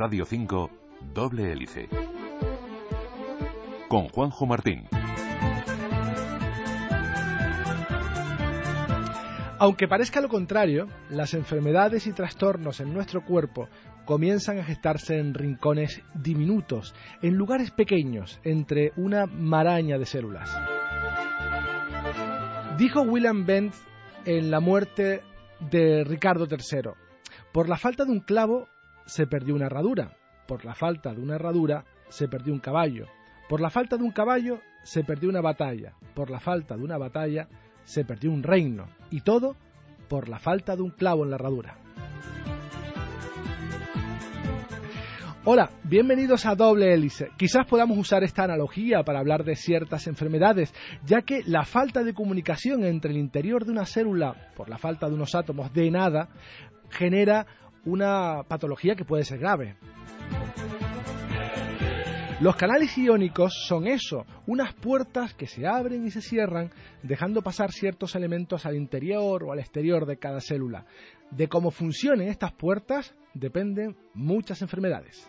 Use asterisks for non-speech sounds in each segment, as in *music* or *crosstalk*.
Radio 5, Doble Hélice. Con Juanjo Martín. Aunque parezca lo contrario, las enfermedades y trastornos en nuestro cuerpo comienzan a gestarse en rincones diminutos, en lugares pequeños, entre una maraña de células. Dijo William Bent en La muerte de Ricardo III, por la falta de un clavo se perdió una herradura, por la falta de una herradura se perdió un caballo, por la falta de un caballo se perdió una batalla, por la falta de una batalla se perdió un reino, y todo por la falta de un clavo en la herradura. Hola, bienvenidos a Doble Hélice. Quizás podamos usar esta analogía para hablar de ciertas enfermedades, ya que la falta de comunicación entre el interior de una célula, por la falta de unos átomos de nada, genera una patología que puede ser grave. Los canales iónicos son eso, unas puertas que se abren y se cierran, dejando pasar ciertos elementos al interior o al exterior de cada célula. De cómo funcionen estas puertas dependen muchas enfermedades.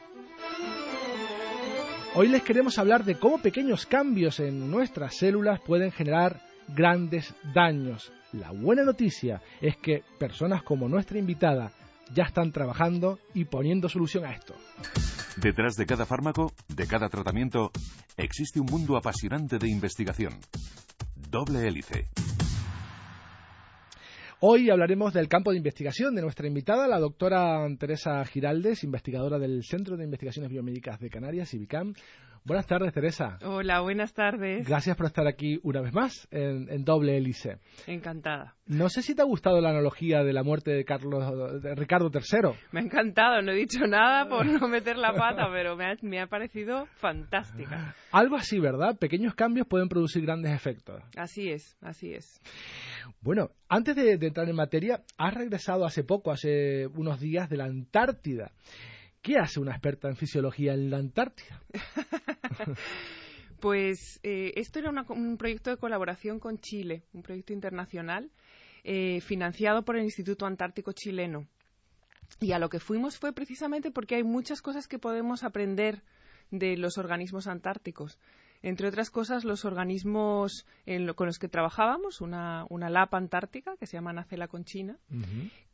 Hoy les queremos hablar de cómo pequeños cambios en nuestras células pueden generar grandes daños. La buena noticia es que personas como nuestra invitada ya están trabajando y poniendo solución a esto. Detrás de cada fármaco, de cada tratamiento, existe un mundo apasionante de investigación. Doble hélice. Hoy hablaremos del campo de investigación de nuestra invitada, la doctora Teresa Giraldes, investigadora del Centro de Investigaciones Biomédicas de Canarias, IBICAM. Buenas tardes, Teresa. Hola, buenas tardes. Gracias por estar aquí una vez más en, Doble Hélice. Encantada. No sé si te ha gustado la analogía de la muerte de Carlos de Ricardo III. Me ha encantado, no he dicho nada por no meter la pata, pero me ha, parecido fantástica. Algo así, ¿verdad? Pequeños cambios pueden producir grandes efectos. Así es, así es. Bueno, antes de entrar en materia, has regresado hace poco, hace unos días, de la Antártida. ¿Qué hace una experta en fisiología en la Antártida? *laughs* *laughs* pues eh, esto era un proyecto de colaboración con Chile, un proyecto internacional eh, financiado por el Instituto Antártico Chileno. Y a lo que fuimos fue precisamente porque hay muchas cosas que podemos aprender de los organismos antárticos. Entre otras cosas, los organismos con los que trabajábamos, una, lapa antártica que se llama Nacela conchina,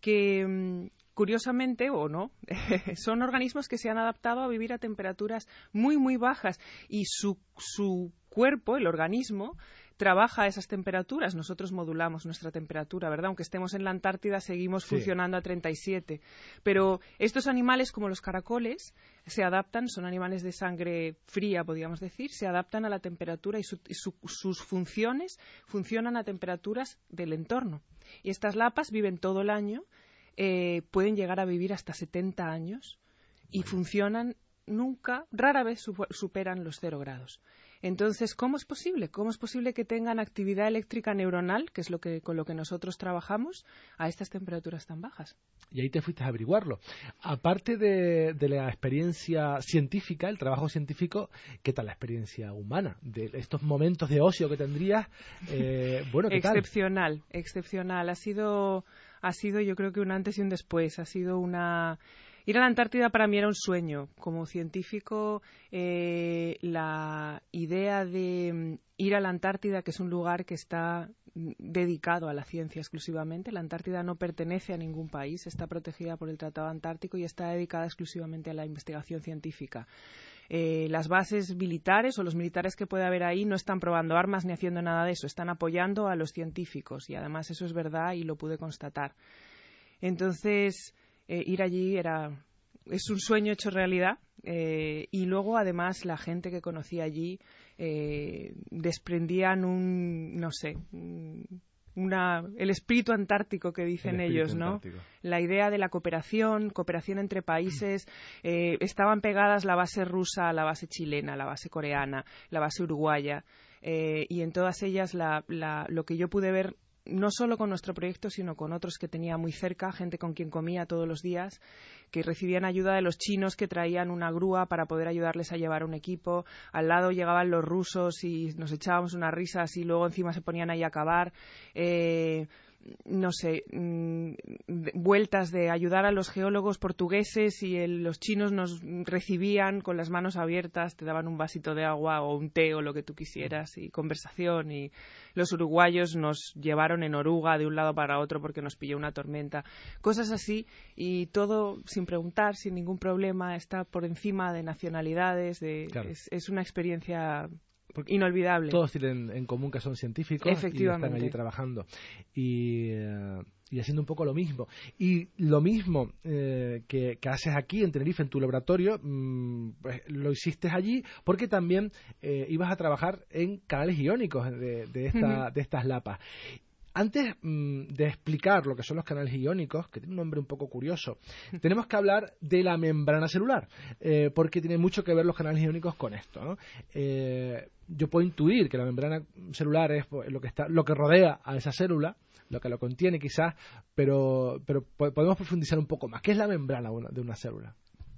que, mm, curiosamente o no, *laughs* son organismos que se han adaptado a vivir a temperaturas muy, muy bajas y su, su cuerpo, el organismo, trabaja a esas temperaturas. Nosotros modulamos nuestra temperatura, ¿verdad? Aunque estemos en la Antártida, seguimos funcionando a 37. Pero estos animales, como los caracoles, se adaptan, son animales de sangre fría, podríamos decir, se adaptan a la temperatura y, sus funciones funcionan a temperaturas del entorno. Y estas lapas viven todo el año eh, pueden llegar a vivir hasta 70 años y funcionan nunca, rara vez superan los cero grados. Entonces, ¿cómo es posible? ¿Cómo es posible que tengan actividad eléctrica neuronal, que es lo que, con lo que nosotros trabajamos, a estas temperaturas tan bajas? Y ahí te fuiste a averiguarlo. Aparte de, la experiencia científica, el trabajo científico, ¿qué tal la experiencia humana? De estos momentos de ocio que tendrías, eh, bueno, ¿qué excepcional, excepcional. Ha sido ha sido yo creo que un antes y un después. Ha sido una... Ir a la Antártida para mí era un sueño. Como científico, eh, la idea de mm, ir a la Antártida, que es un lugar que está mm, dedicado a la ciencia exclusivamente. La Antártida no pertenece a ningún país, está protegida por el Tratado Antártico y está dedicada exclusivamente a la investigación científica. Eh, las bases militares o los militares que puede haber ahí no están probando armas ni haciendo nada de eso, están apoyando a los científicos y además eso es verdad y lo pude constatar. Entonces, eh, ir allí era es un sueño hecho realidad eh, y luego además la gente que conocí allí desprendían un no sé el espíritu antártico que dicen ellos, ¿no? La idea de la cooperación, cooperación entre países, eh, estaban pegadas la base rusa la base chilena, la base coreana, la base uruguaya, eh, y en todas ellas lo que yo pude ver no solo con nuestro proyecto, sino con otros que tenía muy cerca, gente con quien comía todos los días, que recibían ayuda de los chinos que traían una grúa para poder ayudarles a llevar un equipo. Al lado llegaban los rusos y nos echábamos unas risas y luego encima se ponían ahí a acabar. Eh, no sé, mm, vueltas de ayudar a los geólogos portugueses y los chinos nos recibían con las manos abiertas, te daban un vasito de agua o un té o lo que tú quisieras y conversación y los uruguayos nos llevaron en oruga de un lado para otro porque nos pilló una tormenta, cosas así y todo sin preguntar, sin ningún problema, está por encima de nacionalidades, de, es una experiencia inolvidable. Todos tienen en común que son científicos y están allí trabajando. Y, eh, y haciendo un poco lo mismo. Y lo mismo eh, que, haces aquí en Tenerife, en tu laboratorio, mm, pues lo hiciste allí porque también eh, ibas a trabajar en canales iónicos de, de, esta, de estas lapas. Antes mm, de explicar lo que son los canales iónicos, que tiene un nombre un poco curioso, *laughs* tenemos que hablar de la membrana celular, eh, porque tiene mucho que ver los canales iónicos con esto. Eh, yo puedo intuir que la membrana celular es pues, lo que, está, lo que rodea a esa célula, lo que lo contiene quizás, pero, pero podemos profundizar un poco más. ¿Qué es la membrana de una célula?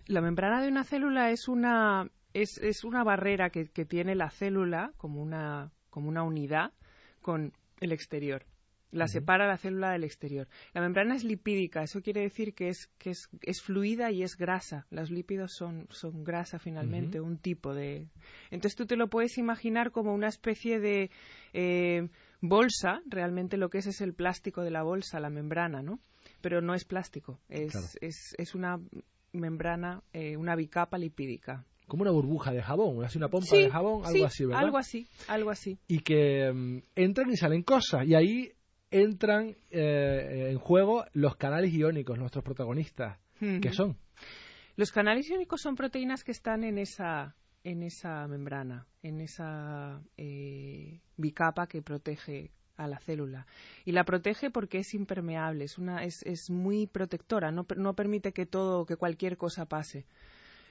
La membrana de una célula es una, es, es una barrera que, que tiene la célula como una, como una unidad con el exterior la separa la célula del exterior. La membrana es lipídica, eso quiere decir que es, que es, es fluida y es grasa. Los lípidos son, son grasa finalmente, un tipo de. Entonces tú te lo puedes imaginar como una especie de eh, bolsa, realmente lo que es es el plástico de la bolsa, la membrana, ¿no? Pero no es plástico, es, es, es una membrana, eh, una bicapa lipídica como una burbuja de jabón, así una pompa de jabón, algo así, ¿verdad? Algo así, algo así. Y que mm, entran y salen cosas, y ahí entran eh, en juego los canales iónicos, nuestros protagonistas. ¿Qué son? Los canales iónicos son proteínas que están en esa, en esa membrana, en esa eh, bicapa que protege a la célula. Y la protege porque es impermeable, es, una, es, es muy protectora, no, no permite que todo, que cualquier cosa pase.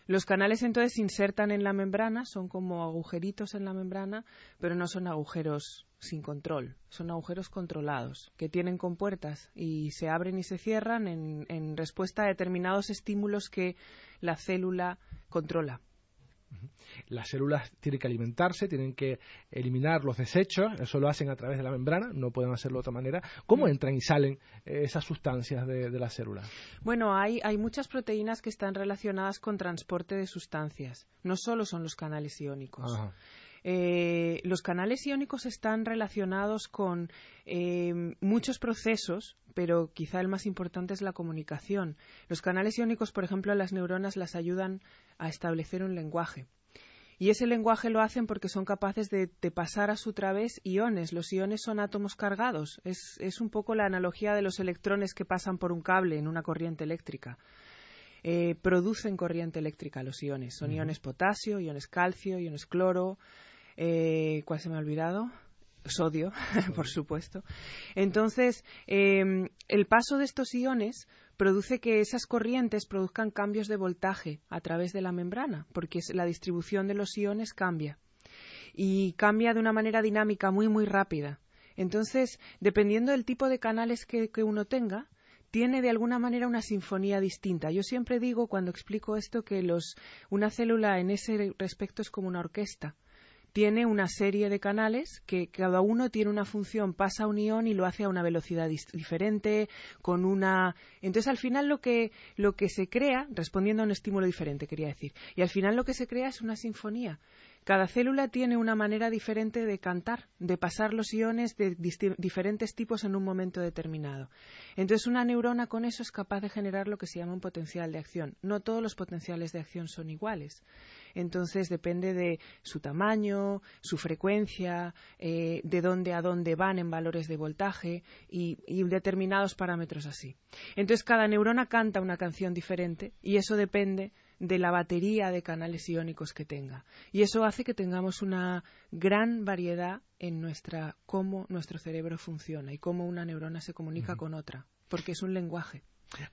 Los canales entonces se insertan en la membrana, son como agujeritos en la membrana, pero no son agujeros sin control, son agujeros controlados, que tienen compuertas y se abren y se cierran en, respuesta a determinados estímulos que la célula controla. Las células tienen que alimentarse, tienen que eliminar los desechos, eso lo hacen a través de la membrana, no pueden hacerlo de otra manera. ¿Cómo mm. entran y salen eh, esas sustancias de, de la célula? Bueno, hay, hay muchas proteínas que están relacionadas con transporte de sustancias, no solo son los canales iónicos. Eh, los canales iónicos están relacionados con eh, muchos procesos, pero quizá el más importante es la comunicación. Los canales iónicos, por ejemplo, a las neuronas las ayudan a establecer un lenguaje. Y ese lenguaje lo hacen porque son capaces de, pasar a su través iones. Los iones son átomos cargados. Es, un poco la analogía de los electrones que pasan por un cable en una corriente eléctrica. Eh, producen corriente eléctrica los iones. Son iones potasio, iones calcio, iones cloro. Eh, ¿Cuál se me ha olvidado? *laughs* Sodio, por supuesto. Entonces, em, el paso de estos iones produce que esas corrientes produzcan cambios de voltaje a través de la membrana, porque la distribución de los iones cambia. Y cambia de una manera dinámica muy, muy rápida. Entonces, dependiendo del tipo de canales que, uno tenga, tiene de alguna manera una sinfonía distinta. Yo siempre digo cuando explico esto que una célula en ese respecto es como una orquesta tiene una serie de canales que cada uno tiene una función, pasa un ion y lo hace a una velocidad diferente, con una. Entonces, al final lo que, lo que se crea, respondiendo a un estímulo diferente, quería decir, y al final lo que se crea es una sinfonía. Cada célula tiene una manera diferente de cantar, de pasar los iones de diferentes tipos en un momento determinado. Entonces, una neurona con eso es capaz de generar lo que se llama un potencial de acción. No todos los potenciales de acción son iguales. Entonces, depende de su tamaño, su frecuencia, eh, de dónde a dónde van en valores de voltaje y determinados parámetros así. Entonces, cada neurona canta una canción diferente y eso depende de la batería de canales iónicos que tenga. Y eso hace que tengamos una gran variedad en nuestra cómo nuestro cerebro funciona y cómo una neurona se comunica con otra, porque es un lenguaje.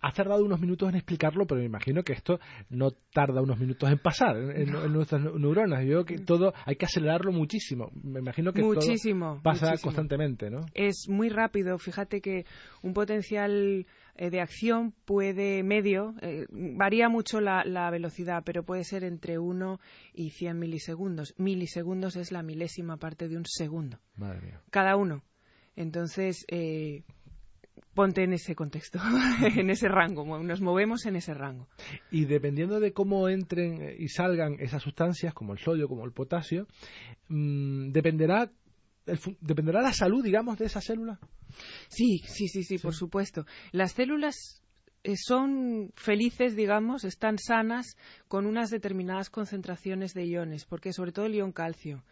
Has tardado unos minutos en explicarlo, pero me imagino que esto no tarda unos minutos en pasar en, nuestras neuronas. Yo creo que mm. todo hay que acelerarlo muchísimo. Me imagino que todo pasa constantemente, ¿no? Es muy rápido. Fíjate que un potencial eh, de acción puede medio, eh, varía mucho la, velocidad, pero puede ser entre 1 y 100 milisegundos. Milisegundos es la milésima parte de un segundo. Cada uno. Entonces, eh, ponte en ese contexto, *laughs* en ese rango, nos movemos en ese rango. Y dependiendo de cómo entren eh, y salgan esas sustancias, como el sodio, como el potasio, mm, dependerá dependerá la salud, digamos, de esa célula. Sí, sí, sí, sí, por supuesto. Las células eh, son felices, digamos, están sanas con unas determinadas concentraciones de iones, porque sobre todo el ion calcio,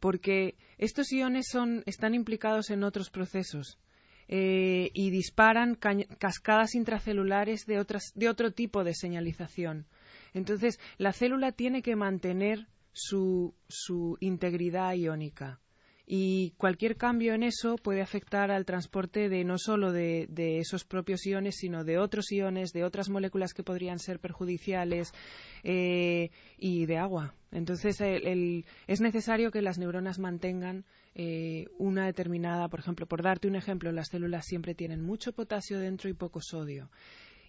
porque estos iones son, están implicados en otros procesos. Eh, y disparan cascadas intracelulares de, otras, de otro tipo de señalización. Entonces, la célula tiene que mantener su, su integridad iónica y cualquier cambio en eso puede afectar al transporte de no solo de, esos propios iones, sino de otros iones, de otras moléculas que podrían ser perjudiciales eh, y de agua. Entonces, es necesario que las neuronas mantengan eh, una determinada, por ejemplo, por darte un ejemplo, las células siempre tienen mucho potasio dentro y poco sodio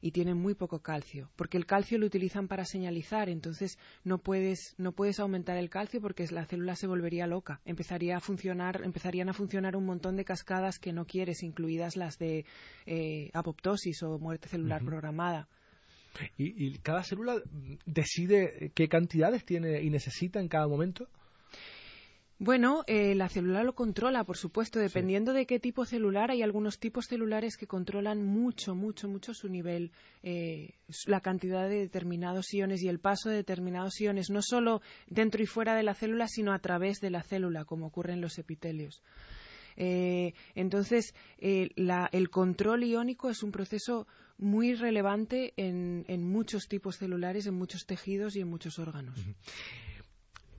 y tienen muy poco calcio, porque el calcio lo utilizan para señalizar, entonces no puedes, no puedes aumentar el calcio porque la célula se volvería loca, empezaría a funcionar, empezarían a funcionar un montón de cascadas que no quieres, incluidas las de eh, apoptosis o muerte celular programada. ¿Y, cada célula decide qué cantidades tiene y necesita en cada momento? Bueno, eh, la célula lo controla, por supuesto, dependiendo de qué tipo celular. Hay algunos tipos celulares que controlan mucho, mucho, mucho su nivel, eh, la cantidad de determinados iones y el paso de determinados iones, no solo dentro y fuera de la célula, sino a través de la célula, como ocurre en los epitelios. Eh, entonces, el control iónico es un proceso muy relevante en, muchos tipos celulares, en muchos tejidos y en muchos órganos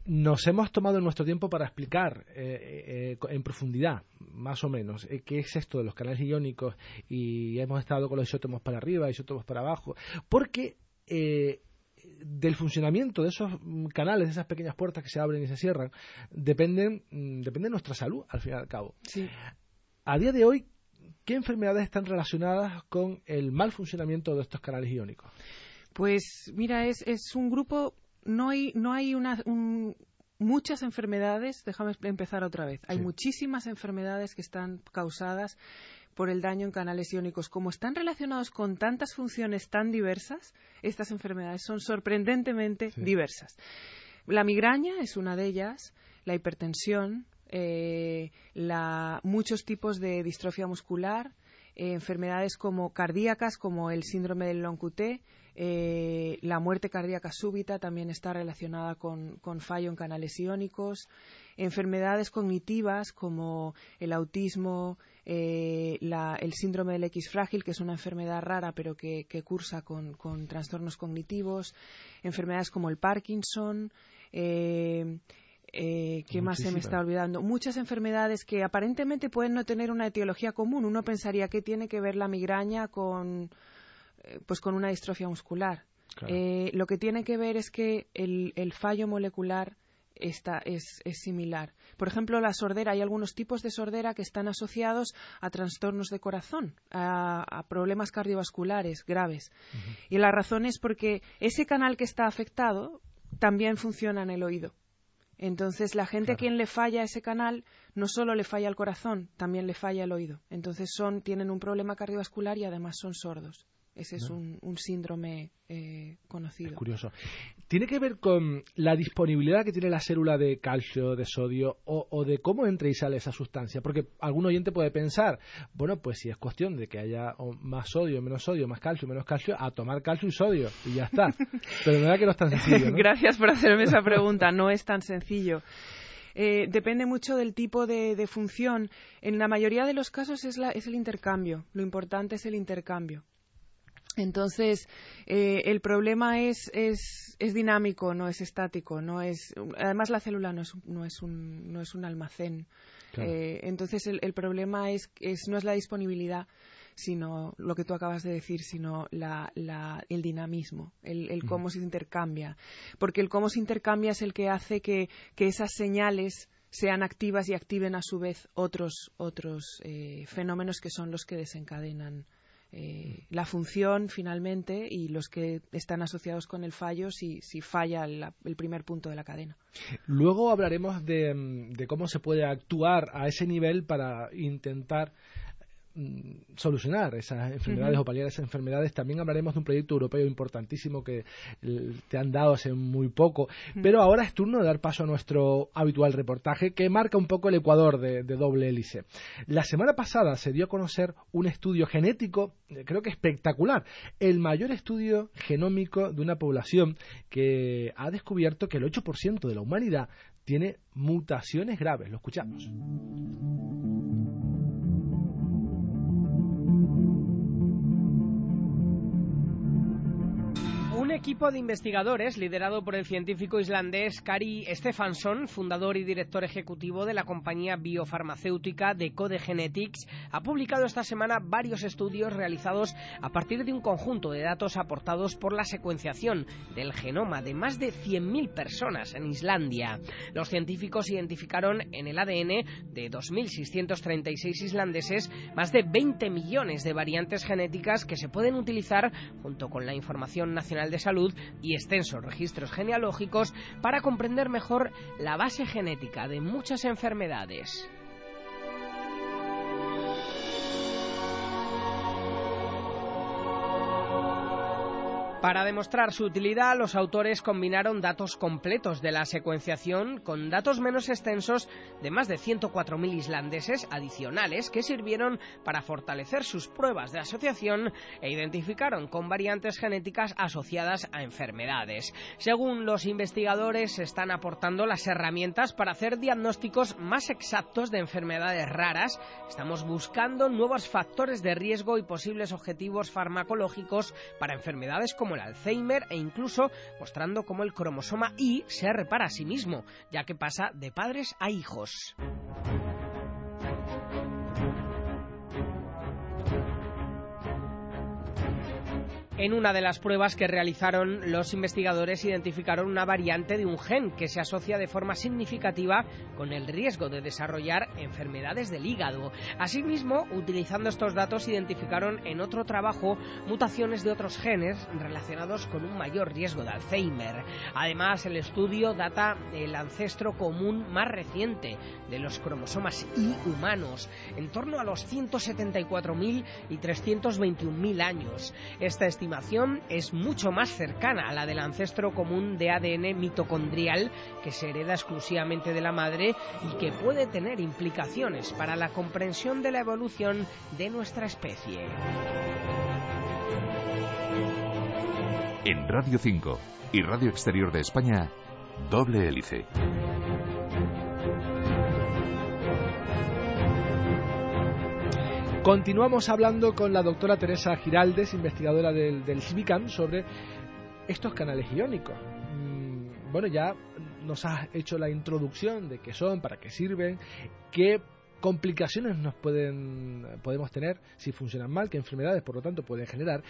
nos hemos tomado nuestro tiempo para explicar eh, eh, en profundidad, más o menos, eh, qué es esto de los canales iónicos y hemos estado con los isótomos para arriba, isótomos para abajo, porque del funcionamiento de esos canales, de esas pequeñas puertas que se abren y se cierran, dependen, mm, depende de nuestra salud, al fin y al cabo. A día de hoy, ¿qué enfermedades están relacionadas con el mal funcionamiento de estos canales iónicos? Pues mira, es, es un grupo no hay, no hay una, muchas enfermedades, déjame empezar otra vez, hay muchísimas enfermedades que están causadas por el daño en canales iónicos. Como están relacionados con tantas funciones tan diversas, estas enfermedades son sorprendentemente diversas. La migraña es una de ellas, la hipertensión, eh, muchos tipos de distrofia muscular, eh, enfermedades como cardíacas, como el síndrome del long QT, eh, la muerte cardíaca súbita también está relacionada con, fallo en canales iónicos. Enfermedades cognitivas como el autismo, eh, el síndrome del X frágil, que es una enfermedad rara pero que, cursa con, trastornos cognitivos. Enfermedades como el Parkinson. Eh, ¿Qué más se me está olvidando? Muchas enfermedades que aparentemente pueden no tener una etiología común. Uno pensaría que tiene que ver la migraña con, eh, pues con una distrofia muscular. Eh, lo que tiene que ver es que el, fallo molecular está, es, similar. Por ejemplo, la sordera, hay algunos tipos de sordera que están asociados a trastornos de corazón, a, problemas cardiovasculares graves. Y la razón es porque ese canal que está afectado también funciona en el oído. Entonces, la gente a quien le falla ese canal no solo le falla el corazón, también le falla el oído. Entonces, son, tienen un problema cardiovascular y además son sordos. Ese es un, síndrome eh, conocido. curioso. ¿Tiene que ver con la disponibilidad que tiene la célula de calcio, de sodio, o, de cómo entra y sale esa sustancia? Porque algún oyente puede pensar, bueno, pues si es cuestión de que haya más sodio, menos sodio, más calcio, menos calcio, a tomar calcio y sodio, y ya está. *laughs* Pero verdad que no es tan sencillo. Gracias por hacerme esa *laughs* pregunta. No es tan sencillo. Eh, depende mucho del tipo de, función. En la mayoría de los casos es, es el intercambio. Lo importante es el intercambio. Entonces, eh, el problema es, es, es, dinámico, no es estático. No es, además, la célula no es, no es, un, no es un almacén. Eh, entonces, el, el problema es, es, no es la disponibilidad, sino lo que tú acabas de decir, sino la, la, el dinamismo, el, el cómo se intercambia. Porque el cómo se intercambia es el que hace que, que esas señales sean activas y activen a su vez otros, otros eh, fenómenos que son los que desencadenan eh, la función finalmente y los que están asociados con el fallo si, si falla el primer punto de la cadena. Luego hablaremos de, cómo se puede actuar a ese nivel para intentar mm, solucionar esas enfermedades o paliar esas enfermedades. También hablaremos de un proyecto europeo importantísimo que te han dado hace muy poco. Pero ahora es turno de dar paso a nuestro habitual reportaje que marca un poco el ecuador de, de doble hélice. La semana pasada se dio a conocer un estudio genético, eh, creo que espectacular, el mayor estudio genómico de una población que ha descubierto que el 8% de la humanidad tiene mutaciones graves. Lo escuchamos. Un equipo de investigadores liderado por el científico islandés Kari Stefansson, fundador y director ejecutivo de la compañía biofarmacéutica Decode Genetics, ha publicado esta semana varios estudios realizados a partir de un conjunto de datos aportados por la secuenciación del genoma de más de 100.000 personas en Islandia. Los científicos identificaron en el ADN de 2.636 islandeses más de 20 millones de variantes genéticas que se pueden utilizar junto con la información nacional de Salud y extensos registros genealógicos para comprender mejor la base genética de muchas enfermedades. Para demostrar su utilidad, los autores combinaron datos completos de la secuenciación con datos menos extensos de más de 104.000 islandeses adicionales que sirvieron para fortalecer sus pruebas de asociación e identificaron con variantes genéticas asociadas a enfermedades. Según los investigadores, están aportando las herramientas para hacer diagnósticos más exactos de enfermedades raras. Estamos buscando nuevos factores de riesgo y posibles objetivos farmacológicos para enfermedades como Alzheimer e incluso mostrando cómo el cromosoma Y se repara a sí mismo, ya que pasa de padres a hijos. En una de las pruebas que realizaron, los investigadores identificaron una variante de un gen que se asocia de forma significativa con el riesgo de desarrollar enfermedades del hígado. Asimismo, utilizando estos datos, identificaron en otro trabajo mutaciones de otros genes relacionados con un mayor riesgo de Alzheimer. Además, el estudio data el ancestro común más reciente de los cromosomas Y humanos, en torno a los 174.000 y 321.000 años. Esta estimación es mucho más cercana a la del ancestro común de ADN mitocondrial que se hereda exclusivamente de la madre y que puede tener implicaciones para la comprensión de la evolución de nuestra especie. En Radio 5 y Radio Exterior de España, doble hélice. Continuamos hablando con la doctora Teresa Giraldes, investigadora del, del CIVICAM, sobre estos canales iónicos. Mm, bueno, ya nos has hecho la introducción de qué son, para qué sirven, qué complicaciones nos pueden podemos tener si funcionan mal, qué enfermedades por lo tanto pueden generar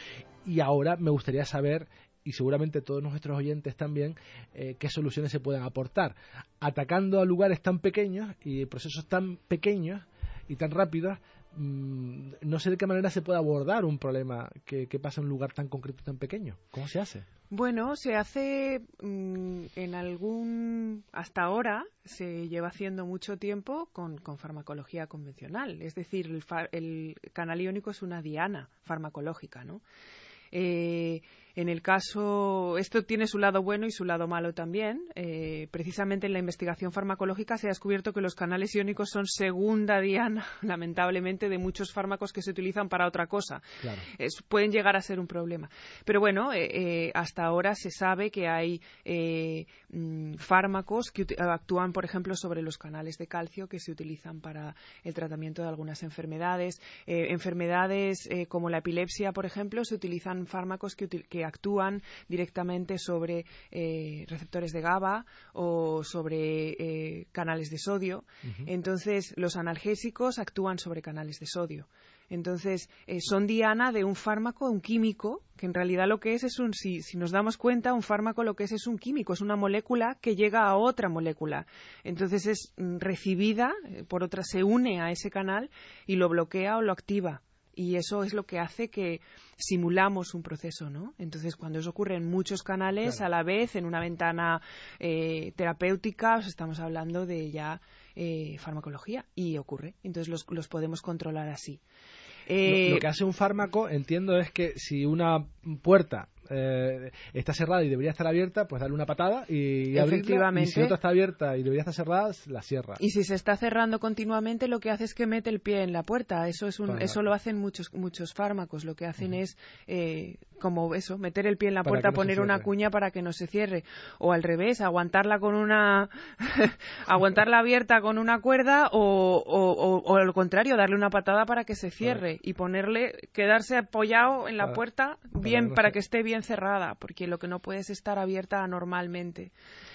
y ahora me gustaría saber y seguramente todos nuestros oyentes también eh, qué soluciones se pueden aportar atacando a lugares tan pequeños y procesos tan pequeños y tan rápidos Mm, no sé de qué manera se puede abordar un problema que, pasa en un lugar tan concreto, tan pequeño. ¿Cómo se hace? Bueno, se hace mm, en algún. Hasta ahora se lleva haciendo mucho tiempo con, farmacología convencional. Es decir, el, el, canal iónico es una diana farmacológica, ¿no? Eh, en el caso, esto tiene su lado bueno y su lado malo también. Eh, precisamente en la investigación farmacológica se ha descubierto que los canales iónicos son segunda diana, *laughs* lamentablemente, de muchos fármacos que se utilizan para otra cosa. pueden llegar a ser un problema. Pero bueno, eh, eh, hasta ahora se sabe que hay mm, fármacos que actúan, por ejemplo, sobre los canales de calcio que se utilizan para el tratamiento de algunas enfermedades. enfermedades como la epilepsia, por ejemplo, se utilizan fármacos que, que actúan directamente sobre eh, receptores de GABA o sobre eh, canales de sodio. Entonces, los analgésicos actúan sobre canales de sodio. Entonces, eh, son diana de un fármaco, un químico, que en realidad lo que es es un, si, si, nos damos cuenta, un fármaco lo que es es un químico, es una molécula que llega a otra molécula. Entonces es mm, recibida por otra, se une a ese canal y lo bloquea o lo activa y eso es lo que hace que simulamos un proceso, ¿no? Entonces, cuando eso ocurre en muchos canales a la vez, en una ventana eh, terapéutica, estamos hablando de ya eh, farmacología y ocurre. Entonces, los, los podemos controlar así. Eh, lo, lo que hace un fármaco, entiendo, es que si una puerta eh, está cerrada y debería estar abierta, pues darle una patada y abrirla. Y si otra está abierta y debería estar cerrada, la cierra. Y si se está cerrando continuamente, lo que hace es que mete el pie en la puerta. Eso es un, Para- eso lo hacen muchos muchos fármacos. Lo que hacen es eh, como eso, meter el pie en la puerta, no poner una cuña para que no se cierre, o al revés, aguantarla con una, *laughs* aguantarla abierta con una cuerda, o, o, o- o al contrario, darle una patada para que se cierre y ponerle, quedarse apoyado en la Para- puerta bien, para que esté bien cerrada, porque lo que no puede es estar abierta anormalmente.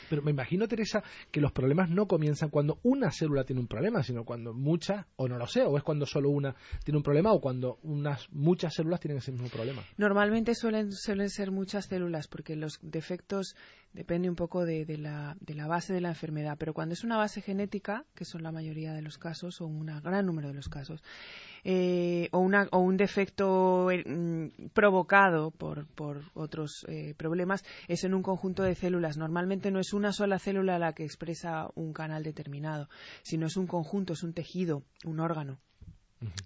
Pero me imagino, Teresa, que los problemas no comienzan cuando una célula tiene un problema, sino cuando muchas, o no lo sé, o es cuando solo una tiene un problema, o cuando unas muchas células tienen ese mismo problema. Normalmente suelen, suelen ser muchas células porque los defectos depende un poco de, de la, de la base de la enfermedad, pero cuando es una base genética, que son la mayoría de los casos o un gran número de los casos, eh, o, una, o un defecto eh, mm, provocado por, por otros eh, problemas, es en un conjunto de células. Normalmente no es una sola célula la que expresa un canal determinado, sino es un conjunto, es un tejido, un órgano.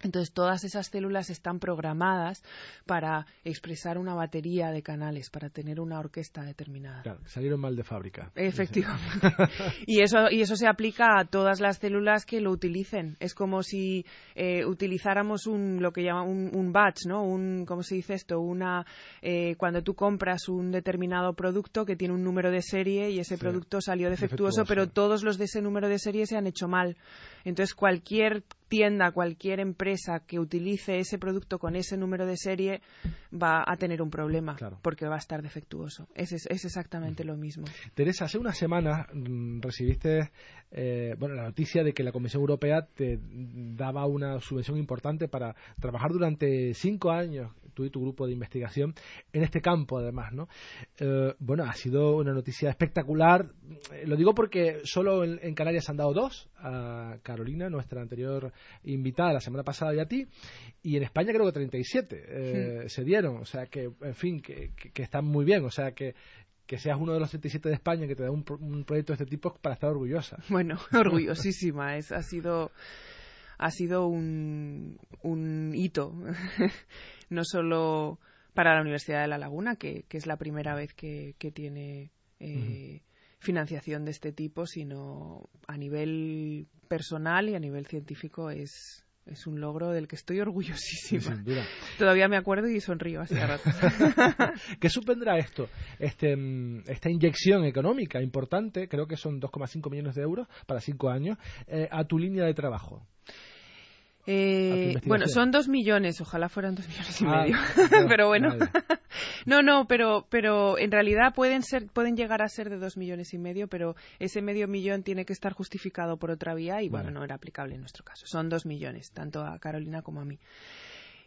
Entonces, todas esas células están programadas para expresar una batería de canales, para tener una orquesta determinada. Claro, salieron mal de fábrica. Efectivamente. *laughs* y eso y eso se aplica a todas las células que lo utilicen. Es como si eh, utilizáramos un lo que llama un, un batch, ¿no? Un cómo se dice esto, una eh, cuando tú compras un determinado producto que tiene un número de serie y ese Sí. producto salió defectuoso, Defectuoso. pero todos los de ese número de serie se han hecho mal. Entonces cualquier tienda, cualquier empresa que utilice ese producto con ese número de serie va a tener un problema Claro. porque va a estar defectuoso. Es, es, exactamente lo mismo. Teresa, hace unas semanas mm, recibiste eh, bueno, la noticia de que la Comisión Europea te daba una subvención importante para trabajar durante cinco años, tú y tu grupo de investigación, en este campo, además, ¿no? Eh, bueno, ha sido una noticia espectacular. Eh, Lo digo porque solo en, en Canarias han dado dos, a Carolina, nuestra anterior invitada la semana pasada, y a ti, y en España creo que 37 eh, se dieron, o sea que, en fin, que, que- que están muy bien, o sea que que seas uno de los 37 de España que te da un, un proyecto de este tipo para estar orgullosa. *laughs* Bueno, *laughs* orgullosísima. Es, ha sido, ha sido un, un hito, *laughs* no solo para la Universidad de La Laguna, que, que es la primera vez que, que tiene eh, financiación de este tipo, sino a nivel personal y a nivel científico es, es un logro del que estoy orgullosísima. Sin duda. Todavía me acuerdo y sonrío a *laughs* ratos. ¿Qué supondrá esto? Este, mm, esta inyección económica importante, creo que son 2,5 millones de euros para cinco años, eh, a tu línea de trabajo. Eh, bueno, son dos millones, ojalá fueran dos *laughs* millones y Ah, medio. *laughs* pero bueno, vale. *laughs* no, no, pero, pero en realidad pueden ser, pueden llegar a ser de dos millones y medio, pero ese medio millón tiene que estar justificado por otra vía y bueno, Vale. no era aplicable en nuestro caso. Son dos millones, tanto a Carolina como a mí.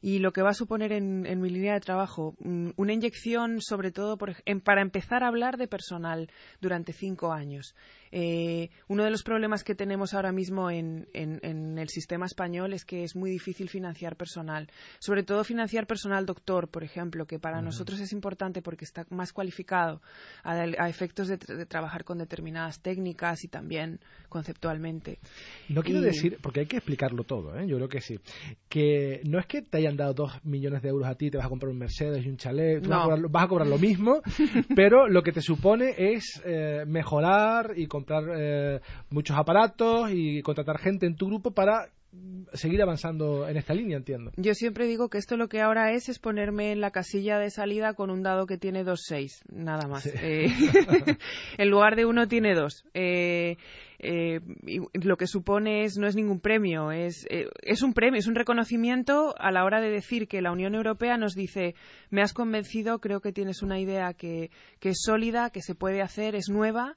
Y lo que va a suponer en, en mi línea de trabajo, mm, una inyección, sobre todo por en- para empezar a hablar de personal durante cinco años. Eh, uno de los problemas que tenemos ahora mismo en, en- en el sistema español es que es muy difícil financiar personal, sobre todo financiar personal doctor, por ejemplo, que para nosotros es importante porque está más cualificado a, a efectos de, tra- de trabajar con determinadas técnicas y también conceptualmente. No quiero Y- decir, porque hay que explicarlo todo, ¿eh? yo creo que sí, que no es que te hayan dado dos millones de euros a ti, te vas a comprar un Mercedes y un chalet, tú vas, a No. cobrar, lo- vas a cobrar lo *laughs* mismo, pero lo que te supone es eh, mejorar y comprar eh, muchos aparatos y contratar gente en tu grupo para seguir avanzando en esta línea, entiendo. Yo siempre digo que esto lo que ahora es es ponerme en la casilla de salida con un dado que tiene dos seis, nada más. Sí. Eh, *laughs* en lugar de uno tiene dos. Eh, eh, y lo que supone es no es ningún premio, es, eh, es un premio, es un reconocimiento a la hora de decir que la Unión Europea nos dice me has convencido, creo que tienes una idea que, que es sólida, que se puede hacer, es nueva.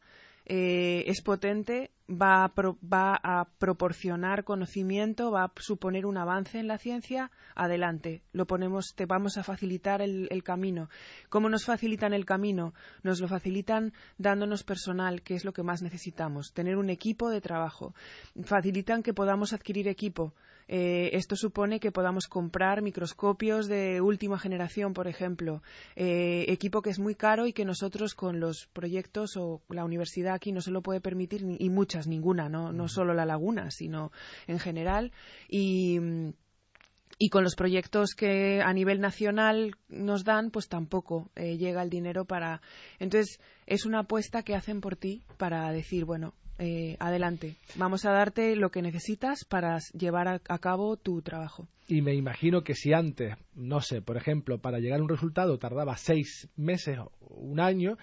Eh, es potente, va a, pro- va a proporcionar conocimiento, va a suponer un avance en la ciencia, adelante, lo ponemos, te vamos a facilitar el, el camino. ¿Cómo nos facilitan el camino? Nos lo facilitan dándonos personal, que es lo que más necesitamos, tener un equipo de trabajo. Facilitan que podamos adquirir equipo. Eh, esto supone que podamos comprar microscopios de última generación, por ejemplo, eh, equipo que es muy caro y que nosotros con los proyectos o la universidad aquí no se lo puede permitir, y muchas, ninguna, no, no solo la laguna, sino en general. Y. y con los proyectos que a nivel nacional nos dan, pues tampoco eh, llega el dinero para. Entonces, es una apuesta que hacen por ti para decir, bueno, eh, adelante, vamos a darte lo que necesitas para llevar a, cabo tu trabajo. Y me imagino que si antes, no sé, por ejemplo, para llegar a un resultado tardaba seis meses o un año,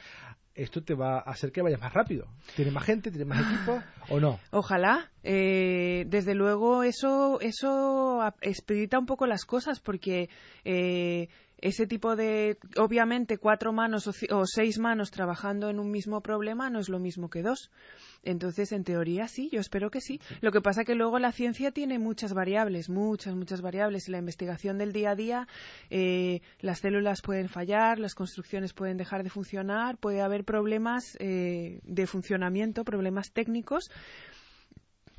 esto te va a hacer que vayas más rápido. ¿Tienes más gente, tienes más equipo o no? Ojalá. Eh, desde luego eso, eso expedita un poco las cosas porque eh, ese tipo de, obviamente, cuatro manos o, seis manos trabajando en un mismo problema no es lo mismo que dos. Entonces, en teoría, sí, yo espero que sí. Lo que pasa que luego la ciencia tiene muchas variables, muchas, muchas variables. Y la investigación del día a día, eh, las células pueden fallar, las construcciones pueden dejar de funcionar, puede haber problemas eh, de funcionamiento, problemas técnicos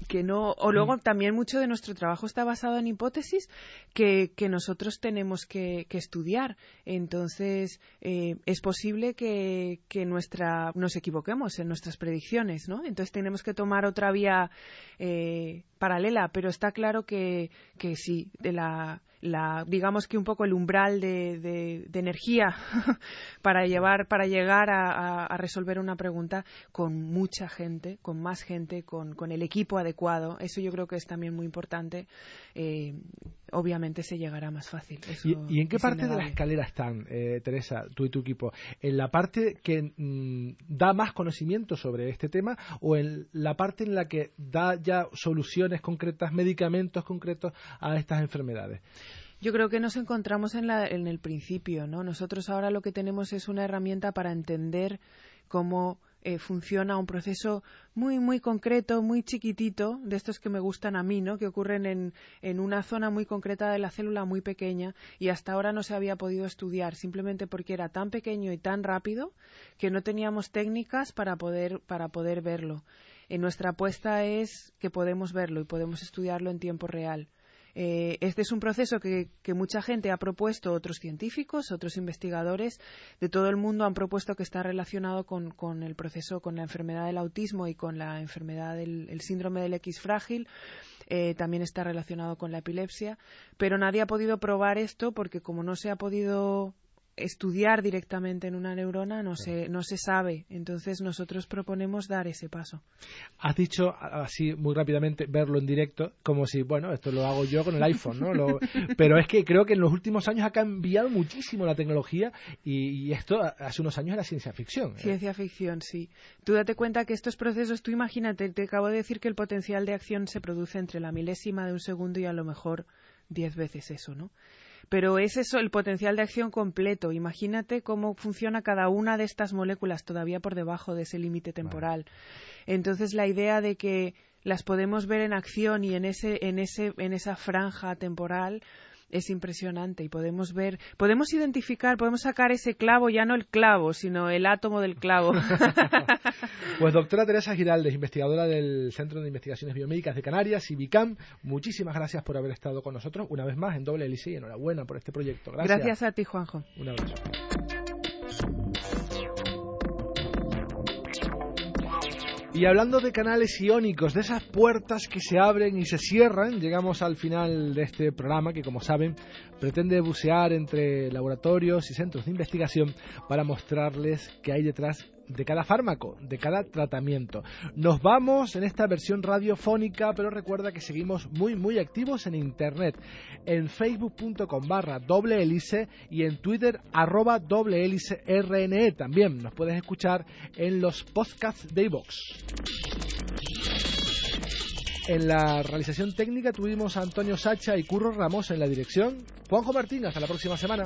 que no o luego mm. también mucho de nuestro trabajo está basado en hipótesis que, que nosotros tenemos que, estudiar entonces eh, es posible que, que, nuestra nos equivoquemos en nuestras predicciones no entonces tenemos que tomar otra vía eh, paralela pero está claro que, que sí de la la, digamos que un poco el umbral de, de, energía *laughs* para llevar para llegar a, a, resolver una pregunta con mucha gente con más gente con, con, el equipo adecuado. Eso yo creo que es también muy importante. Eh, obviamente se llegará más fácil. ¿Y, en qué parte de la escalera están eh, Teresa tú y tu equipo en la parte que mm, da más conocimiento sobre este tema o en la parte en la que da ya soluciones concretas medicamentos concretos a estas enfermedades yo creo que nos encontramos en, el principio, ¿no? Nosotros ahora lo que tenemos es una herramienta para entender cómo eh, funciona un proceso muy, muy concreto, muy chiquitito, de estos que me gustan a mí, ¿no? Que ocurren en, en una zona muy concreta de la célula muy pequeña y hasta ahora no se había podido estudiar simplemente porque era tan pequeño y tan rápido que no teníamos técnicas para poder, para poder verlo. Eh, nuestra apuesta es que podemos verlo y podemos estudiarlo en tiempo real. Eh, este es un proceso que, mucha gente ha propuesto, otros científicos, otros investigadores de todo el mundo han propuesto que está relacionado con, el proceso, con la enfermedad del autismo y con la enfermedad del síndrome del X frágil. Eh, también está relacionado con la epilepsia, pero nadie ha podido probar esto porque como no se ha podido estudiar directamente en una neurona no se, no se sabe. Entonces nosotros proponemos dar ese paso. Has dicho así muy rápidamente verlo en directo, como si, bueno, esto lo hago yo con el iPhone, ¿no? *laughs* pero es que creo que en los últimos años ha cambiado muchísimo la tecnología y, esto hace unos años era ciencia ficción. ¿eh? Ciencia ficción, sí. Tú date cuenta que estos procesos, tú imagínate, te acabo de decir que el potencial de acción se produce entre la milésima de un segundo y a lo mejor diez veces eso, ¿no? Pero es eso el potencial de acción completo. Imagínate cómo funciona cada una de estas moléculas todavía por debajo de ese límite temporal. Entonces la idea de que las podemos ver en acción y en ese en ese en esa franja temporal es impresionante y podemos ver, podemos identificar, podemos sacar ese clavo, ya no el clavo, sino el átomo del clavo. *laughs* pues doctora Teresa Giraldes, investigadora del Centro de Investigaciones Biomédicas de Canarias, IBICAM, muchísimas gracias por haber estado con nosotros una vez más en Doble Hélice y enhorabuena por este proyecto. Gracias. Gracias a ti, Juanjo. Un abrazo. Y hablando de canales iónicos, de esas puertas que se abren y se cierran, llegamos al final de este programa que, como saben, pretende bucear entre laboratorios y centros de investigación para mostrarles qué hay detrás de cada fármaco, de cada tratamiento. Nos vamos en esta versión radiofónica, pero recuerda que seguimos muy, muy activos en Internet, en facebook.com barra doble hélice y en Twitter arroba doble hélice RNE. También nos puedes escuchar en los podcasts de iVox. En la realización técnica tuvimos a Antonio Sacha y Curro Ramos en la dirección. Juanjo Martín, hasta la próxima semana.